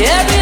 Every